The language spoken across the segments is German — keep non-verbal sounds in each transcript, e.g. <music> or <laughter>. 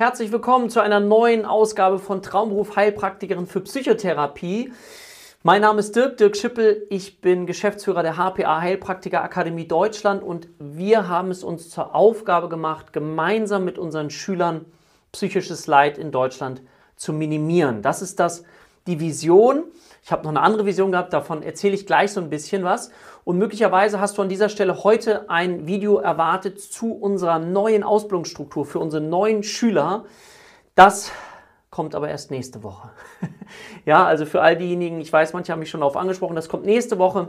Herzlich willkommen zu einer neuen Ausgabe von Traumberuf Heilpraktikerin für Psychotherapie. Mein Name ist Dirk, Dirk Schippel. Ich bin Geschäftsführer der HPA Heilpraktiker Akademie Deutschland und wir haben es uns zur Aufgabe gemacht, gemeinsam mit unseren Schülern psychisches Leid in Deutschland zu minimieren. Das ist das, die Vision. Ich habe noch eine andere Vision gehabt, davon erzähle ich gleich so ein bisschen was. Und möglicherweise hast du an dieser Stelle heute ein Video erwartet zu unserer neuen Ausbildungsstruktur für unsere neuen Schüler. Das kommt aber erst nächste Woche. <laughs> ja, also für all diejenigen, ich weiß, manche haben mich schon darauf angesprochen, das kommt nächste Woche.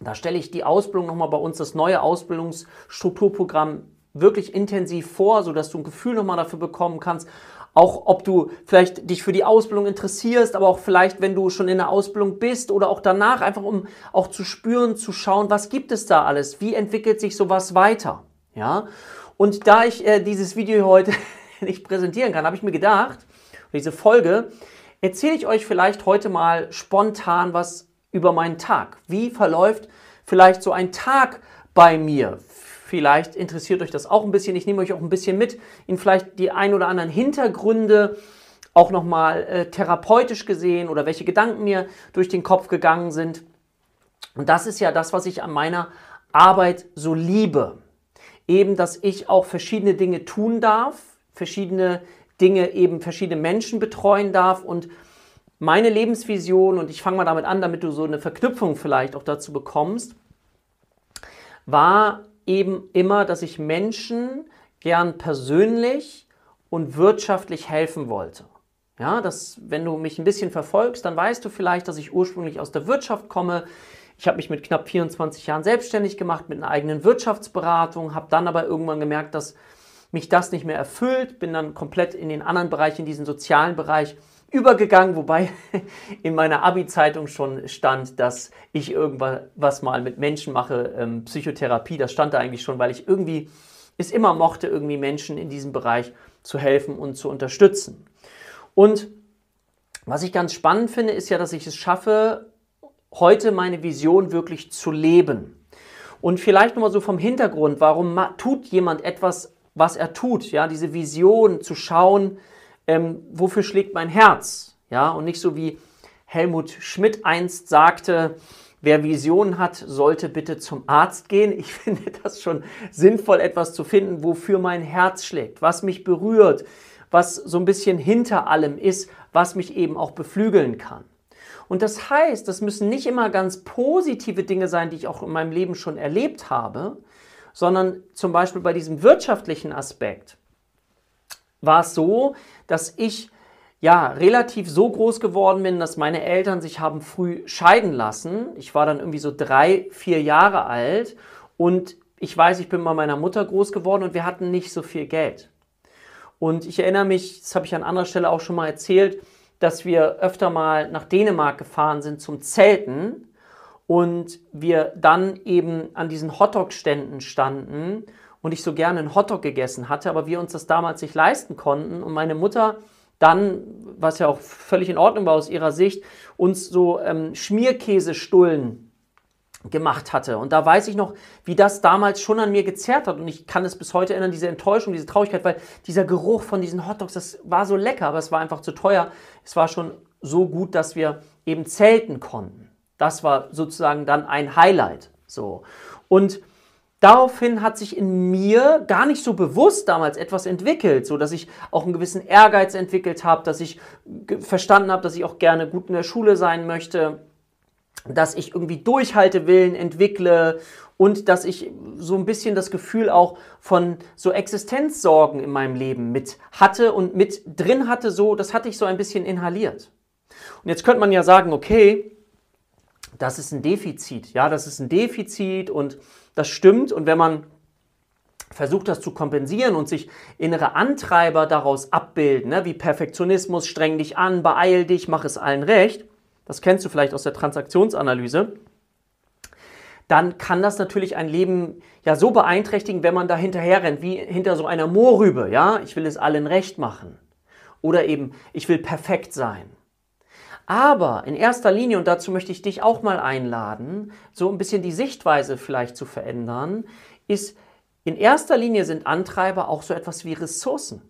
Da stelle ich die Ausbildung nochmal bei uns, das neue Ausbildungsstrukturprogramm wirklich intensiv vor, sodass du ein Gefühl nochmal dafür bekommen kannst, auch ob du vielleicht dich für die Ausbildung interessierst, aber auch vielleicht, wenn du schon in der Ausbildung bist oder auch danach, einfach um auch zu spüren, zu schauen, was gibt es da alles, wie entwickelt sich sowas weiter. Ja? Und da ich äh, dieses Video heute <laughs> nicht präsentieren kann, habe ich mir gedacht, diese Folge, erzähle ich euch vielleicht heute mal spontan was über meinen Tag. Wie verläuft vielleicht so ein Tag bei mir? Vielleicht interessiert euch das auch ein bisschen. Ich nehme euch auch ein bisschen mit in vielleicht die ein oder anderen Hintergründe, auch nochmal äh, therapeutisch gesehen oder welche Gedanken mir durch den Kopf gegangen sind. Und das ist ja das, was ich an meiner Arbeit so liebe. Eben, dass ich auch verschiedene Dinge tun darf, verschiedene Dinge eben verschiedene Menschen betreuen darf und meine Lebensvision, und ich fange mal damit an, damit du so eine Verknüpfung vielleicht auch dazu bekommst, war eben immer, dass ich Menschen gern persönlich und wirtschaftlich helfen wollte. Ja, dass, wenn du mich ein bisschen verfolgst, dann weißt du vielleicht, dass ich ursprünglich aus der Wirtschaft komme. Ich habe mich mit knapp 24 Jahren selbstständig gemacht mit einer eigenen Wirtschaftsberatung, habe dann aber irgendwann gemerkt, dass mich das nicht mehr erfüllt, bin dann komplett in den anderen Bereich, in diesen sozialen Bereich übergegangen, wobei <laughs> in meiner Abi-Zeitung schon stand, dass ich irgendwas mal mit Menschen mache, ähm, Psychotherapie, das stand da eigentlich schon, weil ich irgendwie es immer mochte, irgendwie Menschen in diesem Bereich zu helfen und zu unterstützen. Und was ich ganz spannend finde, ist ja, dass ich es schaffe, heute meine Vision wirklich zu leben. Und vielleicht nochmal so vom Hintergrund, warum tut jemand etwas, was er tut? Ja, diese Vision zu schauen, ähm, wofür schlägt mein Herz? Ja, und nicht so wie Helmut Schmidt einst sagte, wer Visionen hat, sollte bitte zum Arzt gehen. Ich <laughs> finde das schon sinnvoll, etwas zu finden, wofür mein Herz schlägt, was mich berührt, was so ein bisschen hinter allem ist, was mich eben auch beflügeln kann. Und das heißt, das müssen nicht immer ganz positive Dinge sein, die ich auch in meinem Leben schon erlebt habe, sondern zum Beispiel bei diesem wirtschaftlichen Aspekt war es so, dass ich ja relativ so groß geworden bin, dass meine Eltern sich haben früh scheiden lassen. Ich war dann irgendwie so drei, vier Jahre alt und ich weiß, ich bin bei meiner Mutter groß geworden und wir hatten nicht so viel Geld. Und ich erinnere mich, das habe ich an anderer Stelle auch schon mal erzählt, dass wir öfter mal nach Dänemark gefahren sind zum Zelten und wir dann eben an diesen Hotdog-Ständen standen und ich so gerne einen Hotdog gegessen hatte, aber wir uns das damals nicht leisten konnten und meine Mutter dann, was ja auch völlig in Ordnung war aus ihrer Sicht, uns so ähm, Schmierkäsestullen gemacht hatte. Und da weiß ich noch, wie das damals schon an mir gezerrt hat. Und ich kann es bis heute erinnern, diese Enttäuschung, diese Traurigkeit, weil dieser Geruch von diesen Hotdogs, das war so lecker, aber es war einfach zu teuer. Es war schon so gut, dass wir eben zelten konnten. Das war sozusagen dann ein Highlight. So. Und Daraufhin hat sich in mir gar nicht so bewusst damals etwas entwickelt, so dass ich auch einen gewissen Ehrgeiz entwickelt habe, dass ich verstanden habe, dass ich auch gerne gut in der Schule sein möchte, dass ich irgendwie Durchhaltewillen entwickle und dass ich so ein bisschen das Gefühl auch von so Existenzsorgen in meinem Leben mit hatte und mit drin hatte, so das hatte ich so ein bisschen inhaliert. Und jetzt könnte man ja sagen, okay, das ist ein Defizit, ja, das ist ein Defizit und das stimmt. Und wenn man versucht, das zu kompensieren und sich innere Antreiber daraus abbilden, ne, wie Perfektionismus, streng dich an, beeil dich, mach es allen recht, das kennst du vielleicht aus der Transaktionsanalyse, dann kann das natürlich ein Leben ja so beeinträchtigen, wenn man da hinterher rennt, wie hinter so einer Moorrübe, ja, ich will es allen recht machen. Oder eben, ich will perfekt sein. Aber in erster Linie, und dazu möchte ich dich auch mal einladen, so ein bisschen die Sichtweise vielleicht zu verändern, ist, in erster Linie sind Antreiber auch so etwas wie Ressourcen.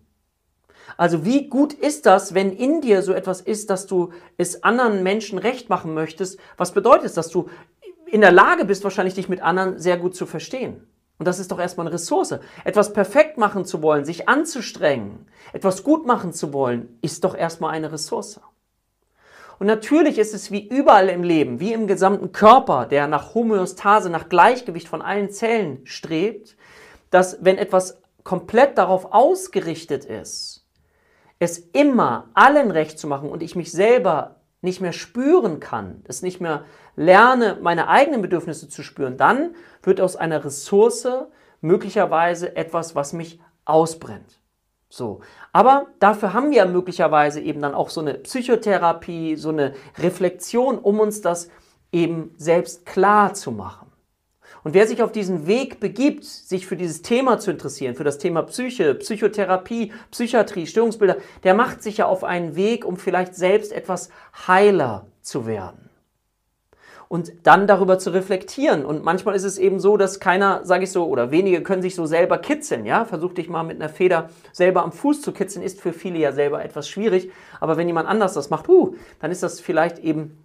Also wie gut ist das, wenn in dir so etwas ist, dass du es anderen Menschen recht machen möchtest? Was bedeutet es, dass du in der Lage bist, wahrscheinlich dich mit anderen sehr gut zu verstehen? Und das ist doch erstmal eine Ressource. Etwas perfekt machen zu wollen, sich anzustrengen, etwas gut machen zu wollen, ist doch erstmal eine Ressource. Und natürlich ist es wie überall im Leben, wie im gesamten Körper, der nach Homöostase, nach Gleichgewicht von allen Zellen strebt, dass wenn etwas komplett darauf ausgerichtet ist, es immer allen recht zu machen und ich mich selber nicht mehr spüren kann, es nicht mehr lerne, meine eigenen Bedürfnisse zu spüren, dann wird aus einer Ressource möglicherweise etwas, was mich ausbrennt. So. Aber dafür haben wir ja möglicherweise eben dann auch so eine Psychotherapie, so eine Reflexion, um uns das eben selbst klar zu machen. Und wer sich auf diesen Weg begibt, sich für dieses Thema zu interessieren, für das Thema Psyche, Psychotherapie, Psychiatrie, Störungsbilder, der macht sich ja auf einen Weg, um vielleicht selbst etwas heiler zu werden und dann darüber zu reflektieren. Und manchmal ist es eben so, dass keiner, sage ich so, oder wenige können sich so selber kitzeln. Ja, versuch dich mal mit einer Feder selber am Fuß zu kitzeln, ist für viele ja selber etwas schwierig. Aber wenn jemand anders das macht, uh, dann ist das vielleicht eben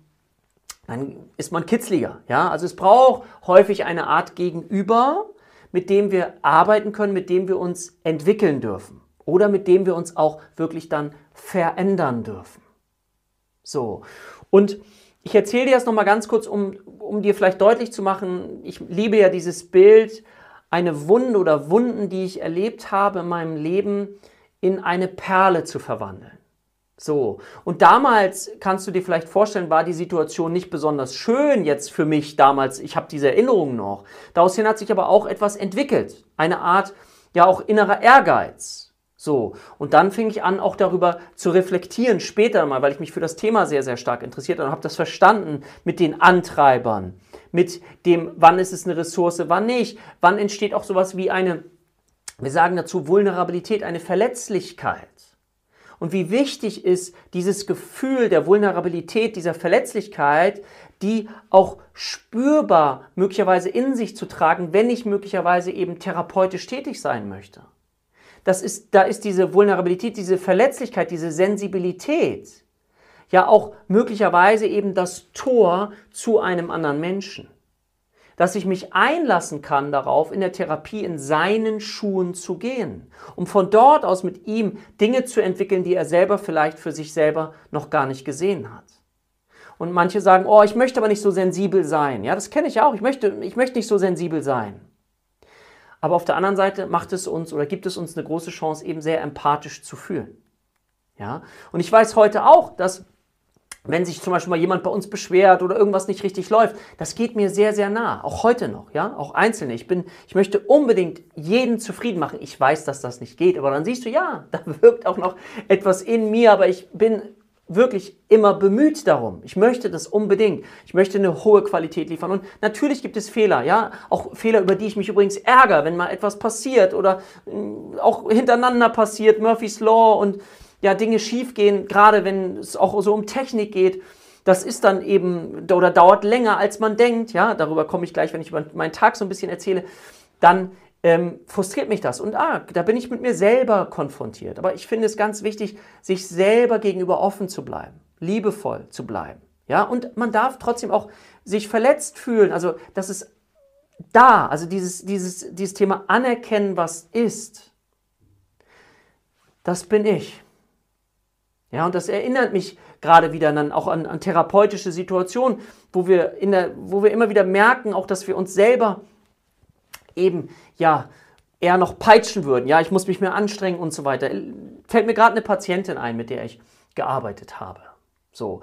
dann ist man kitzliger. Ja? Also es braucht häufig eine Art Gegenüber, mit dem wir arbeiten können, mit dem wir uns entwickeln dürfen oder mit dem wir uns auch wirklich dann verändern dürfen. So. Und ich erzähle dir das nochmal ganz kurz, um, um dir vielleicht deutlich zu machen, ich liebe ja dieses Bild, eine Wunde oder Wunden, die ich erlebt habe in meinem Leben, in eine Perle zu verwandeln. So, und damals kannst du dir vielleicht vorstellen, war die Situation nicht besonders schön jetzt für mich damals. Ich habe diese Erinnerungen noch. Daraus hin hat sich aber auch etwas entwickelt. Eine Art, ja auch innerer Ehrgeiz. So, und dann fing ich an, auch darüber zu reflektieren, später mal, weil ich mich für das Thema sehr, sehr stark interessiert und habe das verstanden mit den Antreibern, mit dem, wann ist es eine Ressource, wann nicht, wann entsteht auch sowas wie eine, wir sagen dazu Vulnerabilität, eine Verletzlichkeit. Und wie wichtig ist dieses Gefühl der Vulnerabilität, dieser Verletzlichkeit, die auch spürbar möglicherweise in sich zu tragen, wenn ich möglicherweise eben therapeutisch tätig sein möchte das ist, da ist diese Vulnerabilität, diese Verletzlichkeit, diese Sensibilität ja auch möglicherweise eben das Tor zu einem anderen Menschen. Dass ich mich einlassen kann darauf, in der Therapie in seinen Schuhen zu gehen, um von dort aus mit ihm Dinge zu entwickeln, die er selber vielleicht für sich selber noch gar nicht gesehen hat. Und manche sagen, oh, ich möchte aber nicht so sensibel sein. Ja, das kenne ich auch. Ich möchte, ich möchte nicht so sensibel sein. Aber auf der anderen Seite macht es uns oder gibt es uns eine große Chance, eben sehr empathisch zu fühlen. Ja? Und ich weiß heute auch, dass wenn sich zum Beispiel mal jemand bei uns beschwert oder irgendwas nicht richtig läuft, das geht mir sehr, sehr nah. Auch heute noch, ja, auch Einzelne. Ich bin, ich möchte unbedingt jeden zufrieden machen. Ich weiß, dass das nicht geht, aber dann siehst du, ja, <laughs> da wirkt auch noch etwas in mir, aber ich bin wirklich immer bemüht darum. Ich möchte das unbedingt. Ich möchte eine hohe Qualität liefern. Und natürlich gibt es Fehler, ja, auch Fehler, über die ich mich übrigens ärgere, wenn mal etwas passiert oder äh, auch hintereinander passiert, Murphy's Law und ja, Dinge schiefgehen, gerade wenn es auch so um Technik geht. Das ist dann eben oder dauert länger, als man denkt. Ja, darüber komme ich gleich, wenn ich über meinen Tag so ein bisschen erzähle. Dann ähm, frustriert mich das. Und ah, da bin ich mit mir selber konfrontiert. Aber ich finde es ganz wichtig, sich selber gegenüber offen zu bleiben, liebevoll zu bleiben. Ja, und man darf trotzdem auch sich verletzt fühlen. Also, das ist da, also dieses, dieses, dieses Thema anerkennen, was ist. Das bin ich. Ja, und das erinnert mich gerade wieder dann auch an, an therapeutische Situationen, wo wir, in der, wo wir immer wieder merken, auch dass wir uns selber eben ja eher noch peitschen würden. Ja, ich muss mich mehr anstrengen und so weiter. Fällt mir gerade eine Patientin ein, mit der ich gearbeitet habe. So.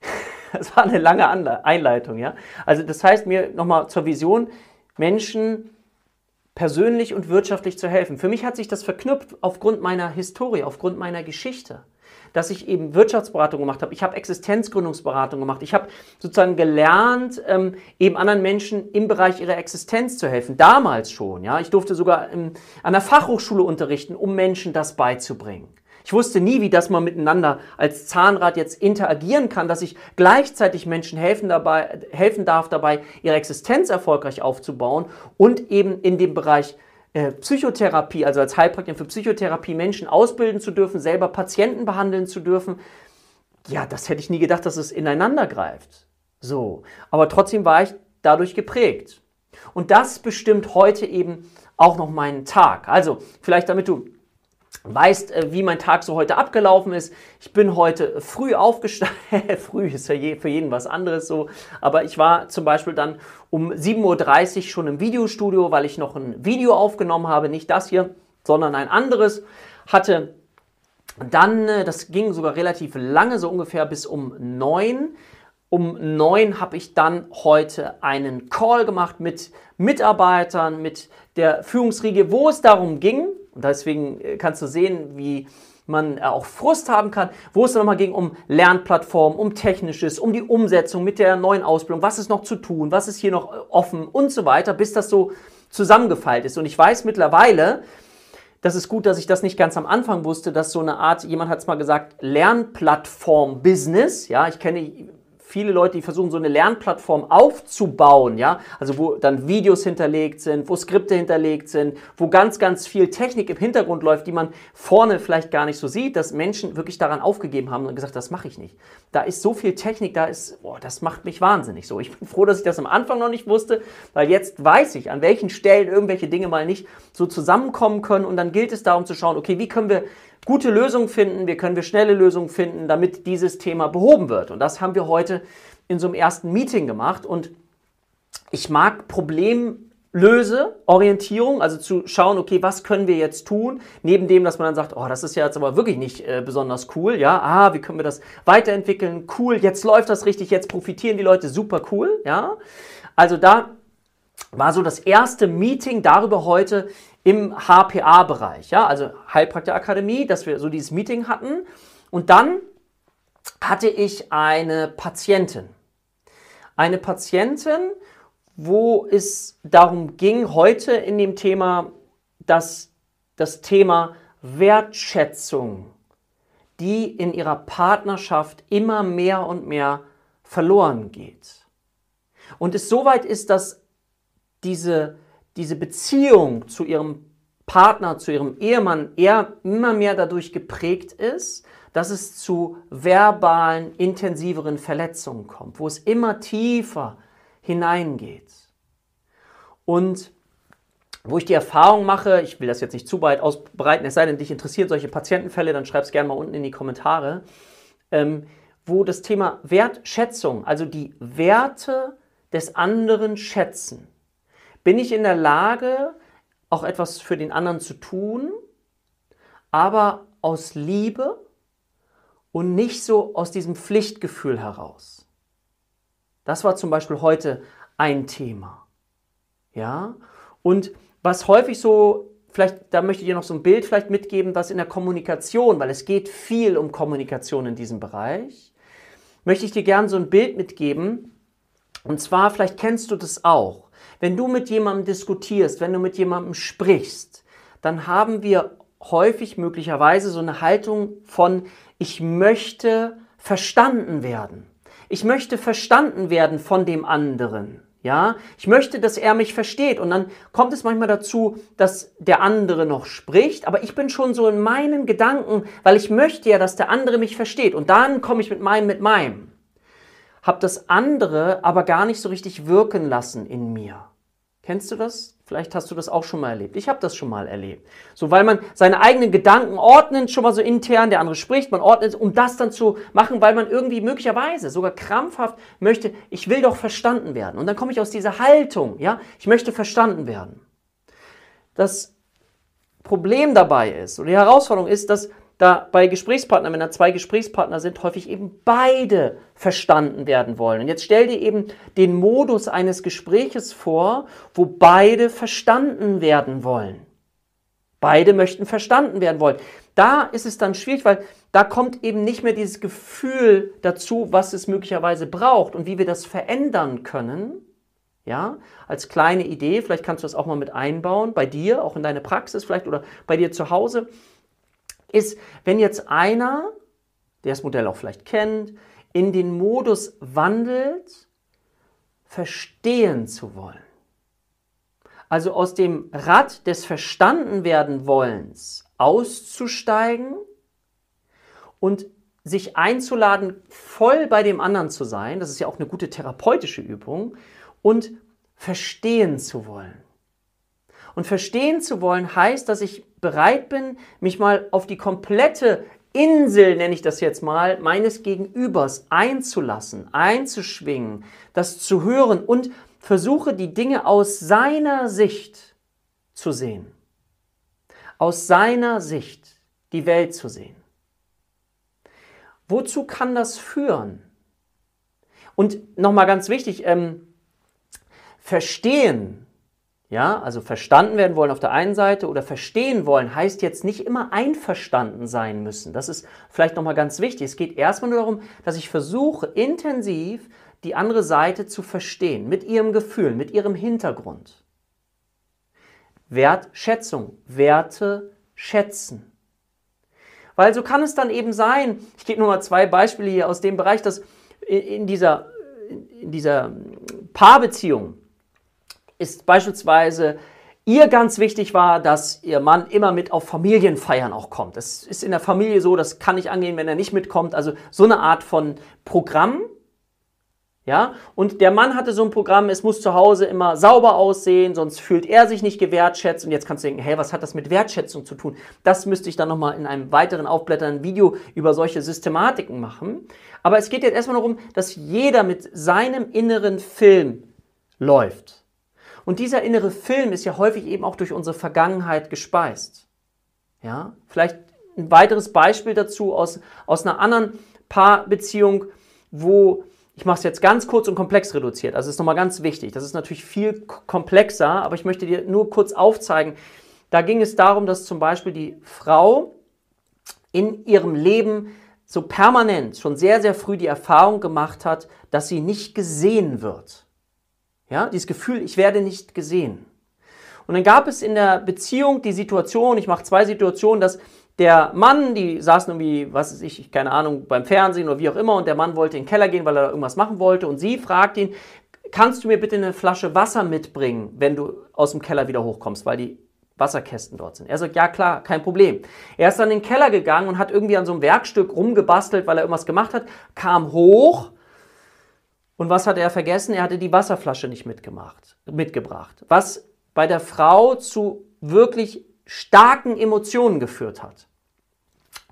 <laughs> Das war eine lange Einleitung, ja. Also das heißt mir nochmal zur Vision, Menschen persönlich und wirtschaftlich zu helfen. Für mich hat sich das verknüpft aufgrund meiner Historie, aufgrund meiner Geschichte dass ich eben Wirtschaftsberatung gemacht habe. Ich habe Existenzgründungsberatung gemacht. Ich habe sozusagen gelernt, ähm, eben anderen Menschen im Bereich ihrer Existenz zu helfen. Damals schon. Ja, ich durfte sogar ähm, an der Fachhochschule unterrichten, um Menschen das beizubringen. Ich wusste nie, wie das man miteinander als Zahnrad jetzt interagieren kann, dass ich gleichzeitig Menschen helfen, dabei, helfen darf, dabei ihre Existenz erfolgreich aufzubauen und eben in dem Bereich Psychotherapie, also als Heilpraktiker für Psychotherapie Menschen ausbilden zu dürfen, selber Patienten behandeln zu dürfen. Ja, das hätte ich nie gedacht, dass es ineinander greift. So, aber trotzdem war ich dadurch geprägt. Und das bestimmt heute eben auch noch meinen Tag. Also, vielleicht damit du weißt, äh, wie mein Tag so heute abgelaufen ist. Ich bin heute früh aufgestanden. <laughs> früh ist ja für jeden was anderes so. Aber ich war zum Beispiel dann um 7.30 Uhr schon im Videostudio, weil ich noch ein Video aufgenommen habe. Nicht das hier, sondern ein anderes. Hatte dann, äh, das ging sogar relativ lange, so ungefähr bis um 9 um neun habe ich dann heute einen Call gemacht mit Mitarbeitern, mit der Führungsriege, wo es darum ging, und deswegen äh, kannst du sehen, wie man äh, auch Frust haben kann, wo es dann nochmal ging um Lernplattformen, um Technisches, um die Umsetzung mit der neuen Ausbildung, was ist noch zu tun, was ist hier noch äh, offen und so weiter, bis das so zusammengefeilt ist. Und ich weiß mittlerweile, das ist gut, dass ich das nicht ganz am Anfang wusste, dass so eine Art, jemand hat es mal gesagt, Lernplattform-Business, ja, ich kenne viele Leute, die versuchen, so eine Lernplattform aufzubauen, ja, also wo dann Videos hinterlegt sind, wo Skripte hinterlegt sind, wo ganz, ganz viel Technik im Hintergrund läuft, die man vorne vielleicht gar nicht so sieht, dass Menschen wirklich daran aufgegeben haben und gesagt, das mache ich nicht. Da ist so viel Technik, da ist, boah, das macht mich wahnsinnig so. Ich bin froh, dass ich das am Anfang noch nicht wusste, weil jetzt weiß ich, an welchen Stellen irgendwelche Dinge mal nicht so zusammenkommen können und dann gilt es darum zu schauen, okay, wie können wir gute Lösungen finden, wie können wir schnelle Lösungen finden, damit dieses Thema behoben wird. Und das haben wir heute in so einem ersten Meeting gemacht. Und ich mag Problemlöse, Orientierung, also zu schauen, okay, was können wir jetzt tun, neben dem, dass man dann sagt, oh, das ist ja jetzt aber wirklich nicht äh, besonders cool, ja, ah, wie können wir das weiterentwickeln, cool, jetzt läuft das richtig, jetzt profitieren die Leute, super cool, ja. Also da war so das erste Meeting darüber heute, im HPA-Bereich, ja, also Heilpraktikerakademie, dass wir so dieses Meeting hatten. Und dann hatte ich eine Patientin. Eine Patientin, wo es darum ging, heute in dem Thema, dass das Thema Wertschätzung, die in ihrer Partnerschaft immer mehr und mehr verloren geht. Und es soweit ist, dass diese diese Beziehung zu ihrem Partner, zu ihrem Ehemann eher immer mehr dadurch geprägt ist, dass es zu verbalen, intensiveren Verletzungen kommt, wo es immer tiefer hineingeht. Und wo ich die Erfahrung mache, ich will das jetzt nicht zu weit ausbreiten, es sei denn, dich interessieren solche Patientenfälle, dann schreib es gerne mal unten in die Kommentare, ähm, wo das Thema Wertschätzung, also die Werte des anderen schätzen, bin ich in der Lage, auch etwas für den anderen zu tun, aber aus Liebe und nicht so aus diesem Pflichtgefühl heraus. Das war zum Beispiel heute ein Thema. Ja? Und was häufig so, vielleicht, da möchte ich dir noch so ein Bild vielleicht mitgeben, was in der Kommunikation, weil es geht viel um Kommunikation in diesem Bereich, möchte ich dir gerne so ein Bild mitgeben. Und zwar, vielleicht kennst du das auch. Wenn du mit jemandem diskutierst, wenn du mit jemandem sprichst, dann haben wir häufig möglicherweise so eine Haltung von, ich möchte verstanden werden. Ich möchte verstanden werden von dem anderen. Ja, ich möchte, dass er mich versteht. Und dann kommt es manchmal dazu, dass der andere noch spricht, aber ich bin schon so in meinen Gedanken, weil ich möchte ja, dass der andere mich versteht. Und dann komme ich mit meinem, mit meinem habe das andere aber gar nicht so richtig wirken lassen in mir. Kennst du das? Vielleicht hast du das auch schon mal erlebt. Ich habe das schon mal erlebt. So, weil man seine eigenen Gedanken ordnet, schon mal so intern, der andere spricht, man ordnet, um das dann zu machen, weil man irgendwie möglicherweise sogar krampfhaft möchte, ich will doch verstanden werden. Und dann komme ich aus dieser Haltung, ja, ich möchte verstanden werden. Das Problem dabei ist, oder die Herausforderung ist, dass da bei Gesprächspartnern, wenn da zwei Gesprächspartner sind, häufig eben beide verstanden werden wollen. Und jetzt stell dir eben den Modus eines Gespräches vor, wo beide verstanden werden wollen. Beide möchten verstanden werden wollen. Da ist es dann schwierig, weil da kommt eben nicht mehr dieses Gefühl dazu, was es möglicherweise braucht und wie wir das verändern können. Ja, als kleine Idee, vielleicht kannst du das auch mal mit einbauen, bei dir, auch in deine Praxis vielleicht oder bei dir zu Hause ist, wenn jetzt einer, der das Modell auch vielleicht kennt, in den Modus wandelt, verstehen zu wollen. Also aus dem Rad des Verstandenwerden-Wollens auszusteigen und sich einzuladen, voll bei dem anderen zu sein, das ist ja auch eine gute therapeutische Übung, und verstehen zu wollen. Und verstehen zu wollen heißt, dass ich bereit bin, mich mal auf die komplette Insel, nenne ich das jetzt mal, meines Gegenübers einzulassen, einzuschwingen, das zu hören und versuche die Dinge aus seiner Sicht zu sehen. Aus seiner Sicht die Welt zu sehen. Wozu kann das führen? Und nochmal ganz wichtig, ähm, verstehen, ja, also verstanden werden wollen auf der einen Seite oder verstehen wollen, heißt jetzt nicht immer einverstanden sein müssen. Das ist vielleicht nochmal ganz wichtig. Es geht erstmal nur darum, dass ich versuche, intensiv die andere Seite zu verstehen, mit ihrem Gefühl, mit ihrem Hintergrund. Wertschätzung, Werte schätzen. Weil so kann es dann eben sein, ich gebe nur mal zwei Beispiele hier aus dem Bereich, dass in dieser, in dieser Paarbeziehung ist beispielsweise ihr ganz wichtig war, dass ihr Mann immer mit auf Familienfeiern auch kommt. Es ist in der Familie so, das kann nicht angehen, wenn er nicht mitkommt. Also so eine Art von Programm, ja, und der Mann hatte so ein Programm, es muss zu Hause immer sauber aussehen, sonst fühlt er sich nicht gewertschätzt. Und jetzt kannst du denken, hey, was hat das mit Wertschätzung zu tun? Das müsste ich dann nochmal in einem weiteren aufblätternden Video über solche Systematiken machen. Aber es geht jetzt erstmal darum, dass jeder mit seinem inneren Film läuft. Und dieser innere Film ist ja häufig eben auch durch unsere Vergangenheit gespeist. Ja, vielleicht ein weiteres Beispiel dazu aus, aus einer anderen Paarbeziehung, wo ich mache es jetzt ganz kurz und komplex reduziert. Also ist nochmal ganz wichtig. Das ist natürlich viel komplexer, aber ich möchte dir nur kurz aufzeigen. Da ging es darum, dass zum Beispiel die Frau in ihrem Leben so permanent schon sehr, sehr früh die Erfahrung gemacht hat, dass sie nicht gesehen wird. Ja, dieses Gefühl, ich werde nicht gesehen. Und dann gab es in der Beziehung die Situation, ich mache zwei Situationen, dass der Mann, die saßen irgendwie, was weiß ich, keine Ahnung, beim Fernsehen oder wie auch immer, und der Mann wollte in den Keller gehen, weil er da irgendwas machen wollte, und sie fragt ihn, kannst du mir bitte eine Flasche Wasser mitbringen, wenn du aus dem Keller wieder hochkommst, weil die Wasserkästen dort sind. Er sagt, ja klar, kein Problem. Er ist dann in den Keller gegangen und hat irgendwie an so einem Werkstück rumgebastelt, weil er irgendwas gemacht hat, kam hoch und was hat er vergessen? Er hatte die Wasserflasche nicht mitgemacht, mitgebracht. Was bei der Frau zu wirklich starken Emotionen geführt hat.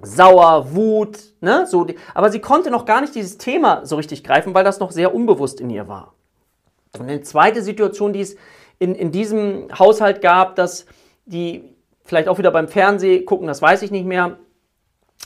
Sauer, Wut, ne? So, aber sie konnte noch gar nicht dieses Thema so richtig greifen, weil das noch sehr unbewusst in ihr war. Und eine zweite Situation, die es in, in diesem Haushalt gab, dass die vielleicht auch wieder beim Fernsehen gucken, das weiß ich nicht mehr,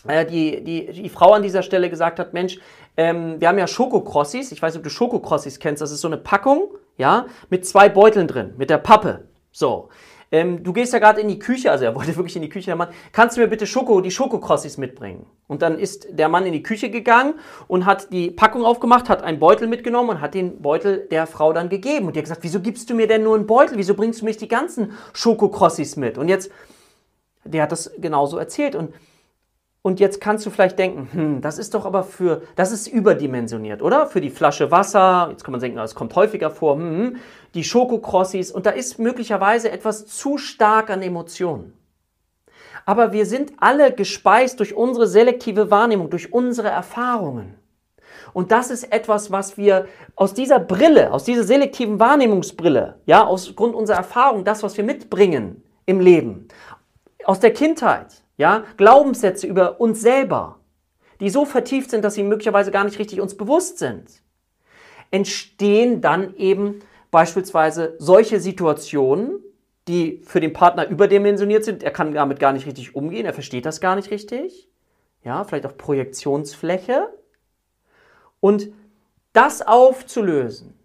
äh, die, die, die Frau an dieser Stelle gesagt hat, Mensch, ähm, wir haben ja Schokokrossis, ich weiß nicht, ob du Schokokrossis kennst, das ist so eine Packung, ja, mit zwei Beuteln drin, mit der Pappe. So, ähm, du gehst ja gerade in die Küche, also er wollte <laughs> wirklich in die Küche, der Mann, kannst du mir bitte Schoko, die Schokokrossis mitbringen? Und dann ist der Mann in die Küche gegangen und hat die Packung aufgemacht, hat einen Beutel mitgenommen und hat den Beutel der Frau dann gegeben. Und die hat gesagt, wieso gibst du mir denn nur einen Beutel? Wieso bringst du mir nicht die ganzen Schokokrossis mit? Und jetzt, der hat das genauso erzählt und und jetzt kannst du vielleicht denken, hm, das ist doch aber für, das ist überdimensioniert, oder? Für die Flasche Wasser, jetzt kann man denken, das kommt häufiger vor, hm, hm, die Schokokrossis und da ist möglicherweise etwas zu stark an Emotionen. Aber wir sind alle gespeist durch unsere selektive Wahrnehmung, durch unsere Erfahrungen. Und das ist etwas, was wir aus dieser Brille, aus dieser selektiven Wahrnehmungsbrille, ja, aus Grund unserer Erfahrung, das, was wir mitbringen im Leben, aus der Kindheit, ja, Glaubenssätze über uns selber, die so vertieft sind, dass sie möglicherweise gar nicht richtig uns bewusst sind, entstehen dann eben beispielsweise solche Situationen, die für den Partner überdimensioniert sind. Er kann damit gar nicht richtig umgehen, er versteht das gar nicht richtig. Ja, vielleicht auch Projektionsfläche. Und das aufzulösen,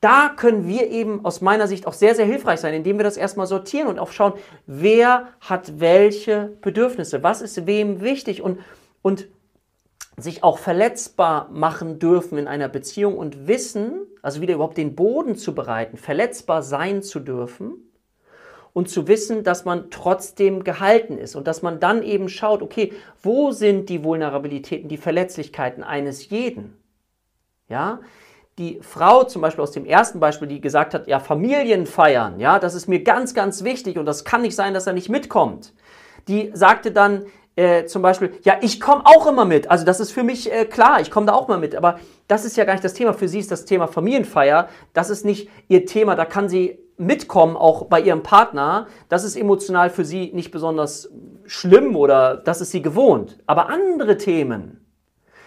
da können wir eben aus meiner Sicht auch sehr, sehr hilfreich sein, indem wir das erstmal sortieren und auch schauen, wer hat welche Bedürfnisse, was ist wem wichtig und, und sich auch verletzbar machen dürfen in einer Beziehung und wissen, also wieder überhaupt den Boden zu bereiten, verletzbar sein zu dürfen und zu wissen, dass man trotzdem gehalten ist und dass man dann eben schaut, okay, wo sind die Vulnerabilitäten, die Verletzlichkeiten eines jeden? Ja, die Frau zum Beispiel aus dem ersten Beispiel, die gesagt hat, ja, Familien feiern, ja, das ist mir ganz, ganz wichtig und das kann nicht sein, dass er nicht mitkommt. Die sagte dann äh, zum Beispiel, ja, ich komme auch immer mit. Also das ist für mich äh, klar, ich komme da auch mal mit. Aber das ist ja gar nicht das Thema. Für sie ist das Thema Familienfeier. Das ist nicht ihr Thema. Da kann sie mitkommen, auch bei ihrem Partner. Das ist emotional für sie nicht besonders schlimm oder das ist sie gewohnt. Aber andere Themen,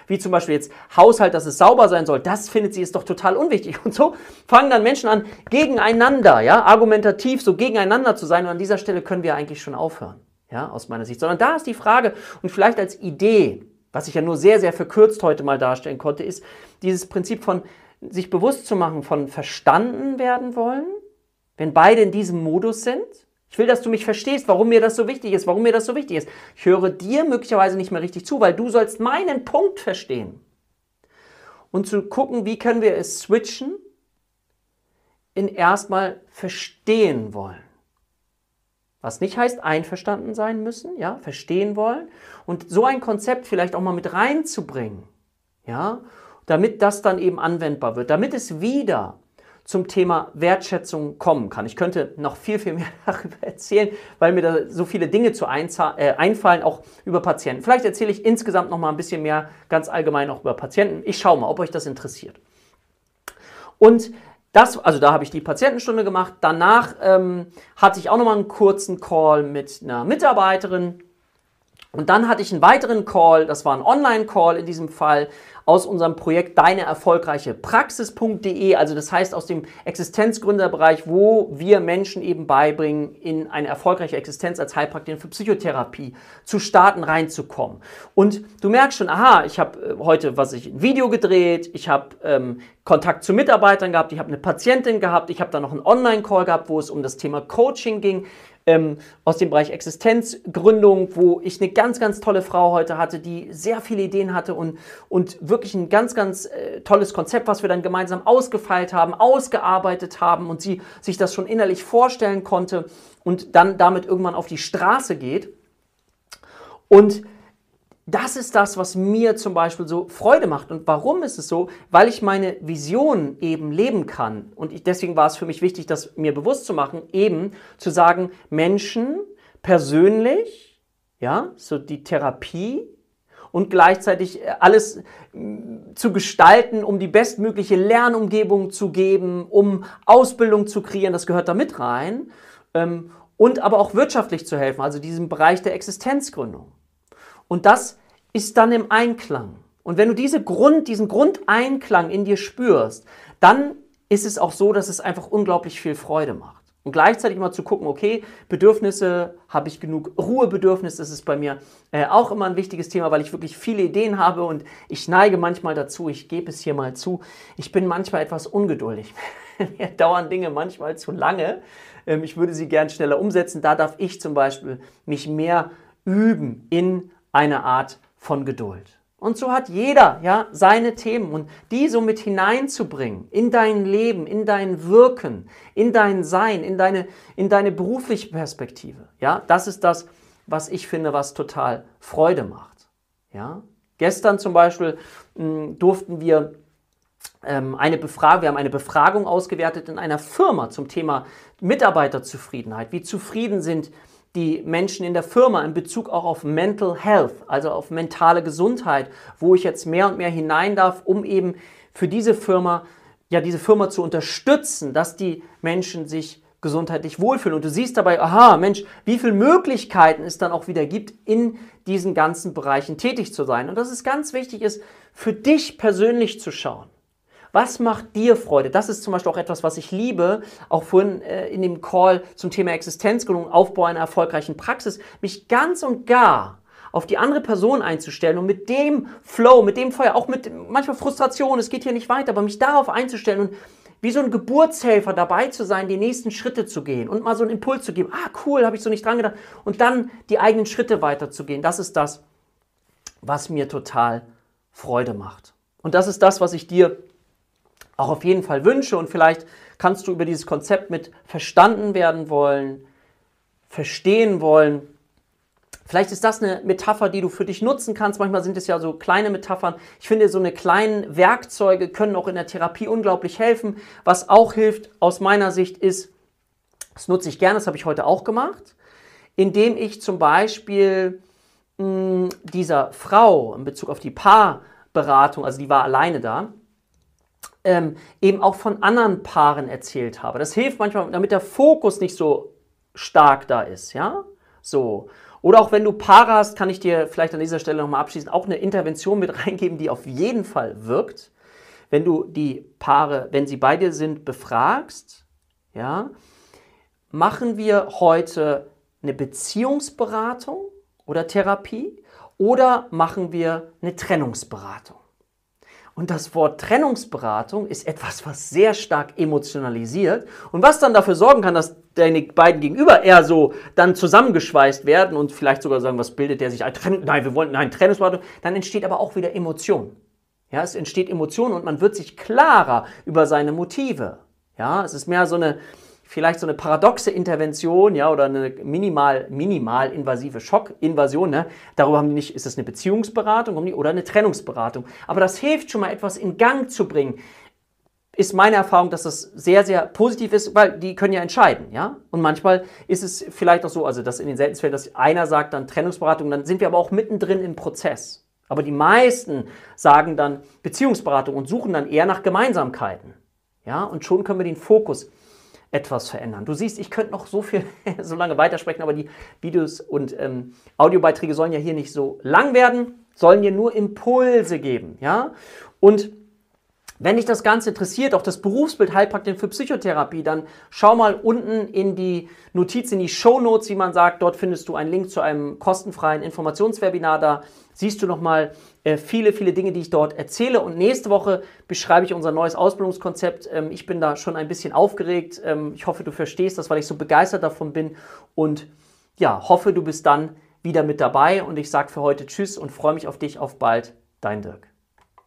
wie zum Beispiel jetzt Haushalt, dass es sauber sein soll, das findet sie ist doch total unwichtig. <laughs> Und so fangen dann Menschen an, gegeneinander, ja, argumentativ so gegeneinander zu sein. Und an dieser Stelle können wir eigentlich schon aufhören, ja, aus meiner Sicht. Sondern da ist die Frage, und vielleicht als Idee, was ich ja nur sehr, sehr verkürzt heute mal darstellen konnte, ist dieses Prinzip von sich bewusst zu machen, von verstanden werden wollen, wenn beide in diesem Modus sind ich will, dass du mich verstehst, warum mir das so wichtig ist, warum mir das so wichtig ist. Ich höre dir möglicherweise nicht mehr richtig zu, weil du sollst meinen Punkt verstehen. Und zu gucken, wie können wir es switchen in erstmal verstehen wollen. Was nicht heißt einverstanden sein müssen, ja, verstehen wollen und so ein Konzept vielleicht auch mal mit reinzubringen, ja, damit das dann eben anwendbar wird, damit es wieder zum Thema Wertschätzung kommen kann. Ich könnte noch viel, viel mehr <laughs> darüber erzählen, weil mir da so viele Dinge zu äh, einfallen, auch über Patienten. Vielleicht erzähle ich insgesamt noch mal ein bisschen mehr ganz allgemein auch über Patienten. Ich schaue mal, ob euch das interessiert. Und das, also da habe ich die Patientenstunde gemacht. Danach ähm, hatte ich auch noch mal einen kurzen Call mit einer Mitarbeiterin. Und dann hatte ich einen weiteren Call, das war ein Online-Call in diesem Fall, aus unserem Projekt deine erfolgreiche Praxis.de, also das heißt aus dem Existenzgründerbereich, wo wir Menschen eben beibringen, in eine erfolgreiche Existenz als Heilpraktikerin für Psychotherapie zu starten, reinzukommen. Und du merkst schon, aha, ich habe äh, heute, was ich ein Video gedreht, ich habe ähm, Kontakt zu Mitarbeitern gehabt, ich habe eine Patientin gehabt, ich habe dann noch einen Online-Call gehabt, wo es um das Thema Coaching ging ähm, aus dem Bereich Existenzgründung, wo ich eine ganz, ganz tolle Frau heute hatte, die sehr viele Ideen hatte und, und wirklich ein ganz, ganz äh, tolles Konzept, was wir dann gemeinsam ausgefeilt haben, ausgearbeitet haben und sie sich das schon innerlich vorstellen konnte und dann damit irgendwann auf die Straße geht. Und das ist das, was mir zum Beispiel so Freude macht. Und warum ist es so? Weil ich meine Vision eben leben kann. Und ich, deswegen war es für mich wichtig, das mir bewusst zu machen, eben zu sagen, Menschen persönlich, ja, so die Therapie und gleichzeitig äh, alles mm, zu gestalten, um die bestmögliche Lernumgebung zu geben, um Ausbildung zu kreieren, das gehört da mit rein. Ähm, und aber auch wirtschaftlich zu helfen, also diesem Bereich der Existenzgründung. Und das ist dann im Einklang. Und wenn du diese Grund, diesen Grundeinklang in dir spürst, dann ist es auch so, dass es einfach unglaublich viel Freude macht. Und gleichzeitig immer zu gucken, okay, Bedürfnisse, habe ich genug Ruhebedürfnis, das ist bei mir äh, auch immer ein wichtiges Thema, weil ich wirklich viele Ideen habe und ich neige manchmal dazu, ich gebe es hier mal zu, ich bin manchmal etwas ungeduldig. <laughs> Mir dauern Dinge manchmal zu lange. Ähm, ich würde sie gern schneller umsetzen. Da darf ich zum Beispiel mich mehr üben in eine Art von Geduld. Und so hat jeder ja seine Themen und die so mit hineinzubringen in dein Leben, in dein Wirken, in dein Sein, in deine, in deine berufliche Perspektive. Ja, das ist das, was ich finde, was total Freude macht. Ja, gestern zum Beispiel mh, hm, durften wir ähm, eine Befragung, wir haben eine Befragung ausgewertet in einer Firma zum Thema Mitarbeiterzufriedenheit. Wie zufrieden sind die Menschen in der Firma in Bezug auch auf Mental Health, also auf mentale Gesundheit, wo ich jetzt mehr und mehr hinein darf, um eben für diese Firma, ja, diese Firma zu unterstützen, dass die Menschen sich gesundheitlich wohlfühlen. Und du siehst dabei, aha, Mensch, wie viele Möglichkeiten es dann auch wieder gibt, in diesen ganzen Bereichen tätig zu sein. Und dass es ganz wichtig ist, für dich persönlich zu schauen. Was macht dir Freude? Das ist zum Beispiel auch etwas, was ich liebe, auch vorhin äh, in dem Call zum Thema Existenzgründung, Aufbau einer erfolgreichen Praxis, mich ganz und gar auf die andere Person einzustellen und mit dem Flow, mit dem Feuer, auch mit manchmal Frustration, es geht hier nicht weiter, aber mich darauf einzustellen und wie so ein Geburtshelfer dabei zu sein, die nächsten Schritte zu gehen und mal so einen Impuls zu geben. Ah, cool, habe ich so nicht dran gedacht. Und dann die eigenen Schritte weiterzugehen. Das ist das, was mir total Freude macht. Und das ist das, was ich dir auch auf jeden Fall wünsche und vielleicht kannst du über dieses Konzept mit verstanden werden wollen, verstehen wollen, Vielleicht ist das eine Metapher, die du für dich nutzen kannst. Manchmal sind es ja so kleine Metaphern. Ich finde, so eine kleinen Werkzeuge können auch in der Therapie unglaublich helfen. Was auch hilft aus meiner Sicht ist, das nutze ich gerne, das habe ich heute auch gemacht, indem ich zum Beispiel mh, hm, dieser Frau in Bezug auf die Paarberatung, also die war alleine da, ähm, eben auch von anderen Paaren erzählt habe. Das hilft manchmal, damit der Fokus nicht so stark da ist, ja? So. Oder auch wenn du Paare hast, kann ich dir vielleicht an dieser Stelle nochmal abschließend auch eine Intervention mit <laughs> reingeben, die auf jeden Fall wirkt. Wenn du die Paare, wenn sie bei dir sind, befragst, ja, machen wir heute eine Beziehungsberatung oder Therapie oder machen wir eine Trennungsberatung? Und das Wort Trennungsberatung ist etwas, was sehr stark emotionalisiert und was dann dafür sorgen kann, dass deine beiden Gegenüber eher so dann zusammengeschweißt werden und vielleicht sogar sagen, was bildet der sich ein? Nein, wir wollen, nein, Trennungsberatung. Dann entsteht aber auch wieder Emotion. Ja, es entsteht Emotion und man wird sich klarer über seine Motive. Ja, es ist mehr so eine, vielleicht so eine paradoxe Intervention, ja, oder eine minimal, minimal invasive Schockinvasion, ne? Darüber haben die nicht, ist das eine Beziehungsberatung oder eine Trennungsberatung. Aber das hilft schon mal etwas in Gang zu bringen. Ist meine Erfahrung, dass das sehr, sehr positiv ist, weil die können ja entscheiden, ja. Und manchmal ist es vielleicht auch so, also dass in den seltensten Fällen, dass einer sagt dann Trennungsberatung, dann sind wir aber auch mittendrin im Prozess. Aber die meisten sagen dann Beziehungsberatung und suchen dann eher nach Gemeinsamkeiten. Ja, und schon können wir den Fokus etwas verändern. Du siehst, ich könnte noch so viel, <laughs> so lange weitersprechen, aber die Videos und ähm, Audiobeiträge sollen ja hier nicht so lang werden, sollen dir nur Impulse geben, ja? Und wenn dich das Ganze interessiert, auch das Berufsbild Heilpraktiker für Psychotherapie, dann schau mal unten in die Notiz, in die Show Notes, wie man sagt. Dort findest du einen Link zu einem kostenfreien Informationswebinar. Da siehst du nochmal äh, viele, viele Dinge, die ich dort erzähle. Und nächste Woche beschreibe ich unser neues Ausbildungskonzept. Ähm, ich bin da schon ein bisschen aufgeregt. Ähm, ich hoffe, du verstehst das, weil ich so begeistert davon bin. Und ja, hoffe, du bist dann wieder mit dabei. Und ich sage für heute Tschüss und freue mich auf dich. Auf bald. Dein Dirk.